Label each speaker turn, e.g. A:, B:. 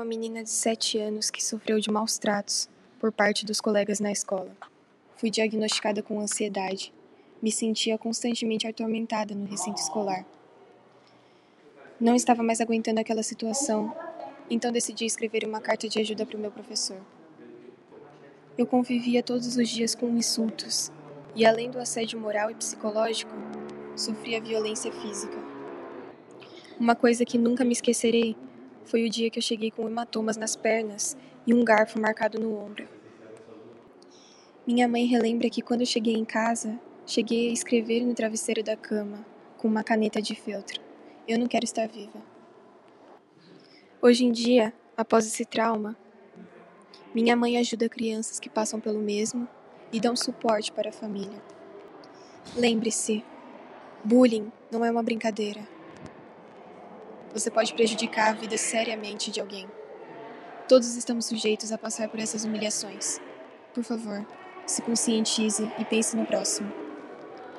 A: uma menina de 7 anos que sofreu de maus tratos por parte dos colegas na escola. Fui diagnosticada com ansiedade. Me sentia constantemente atormentada no recinto escolar. Não estava mais aguentando aquela situação, então decidi escrever uma carta de ajuda para o meu professor. Eu convivia todos os dias com insultos e, além do assédio moral e psicológico, sofria violência física. Uma coisa que nunca me esquecerei foi o dia que eu cheguei com hematomas nas pernas e um garfo marcado no ombro. Minha mãe relembra que quando cheguei em casa, cheguei a escrever no travesseiro da cama com uma caneta de feltro. Eu não quero estar viva. Hoje em dia, após esse trauma, minha mãe ajuda crianças que passam pelo mesmo e dá um suporte para a família. Lembre-se, bullying não é uma brincadeira. Você pode prejudicar a vida seriamente de alguém. Todos estamos sujeitos a passar por essas humilhações. Por favor, se conscientize e pense no próximo.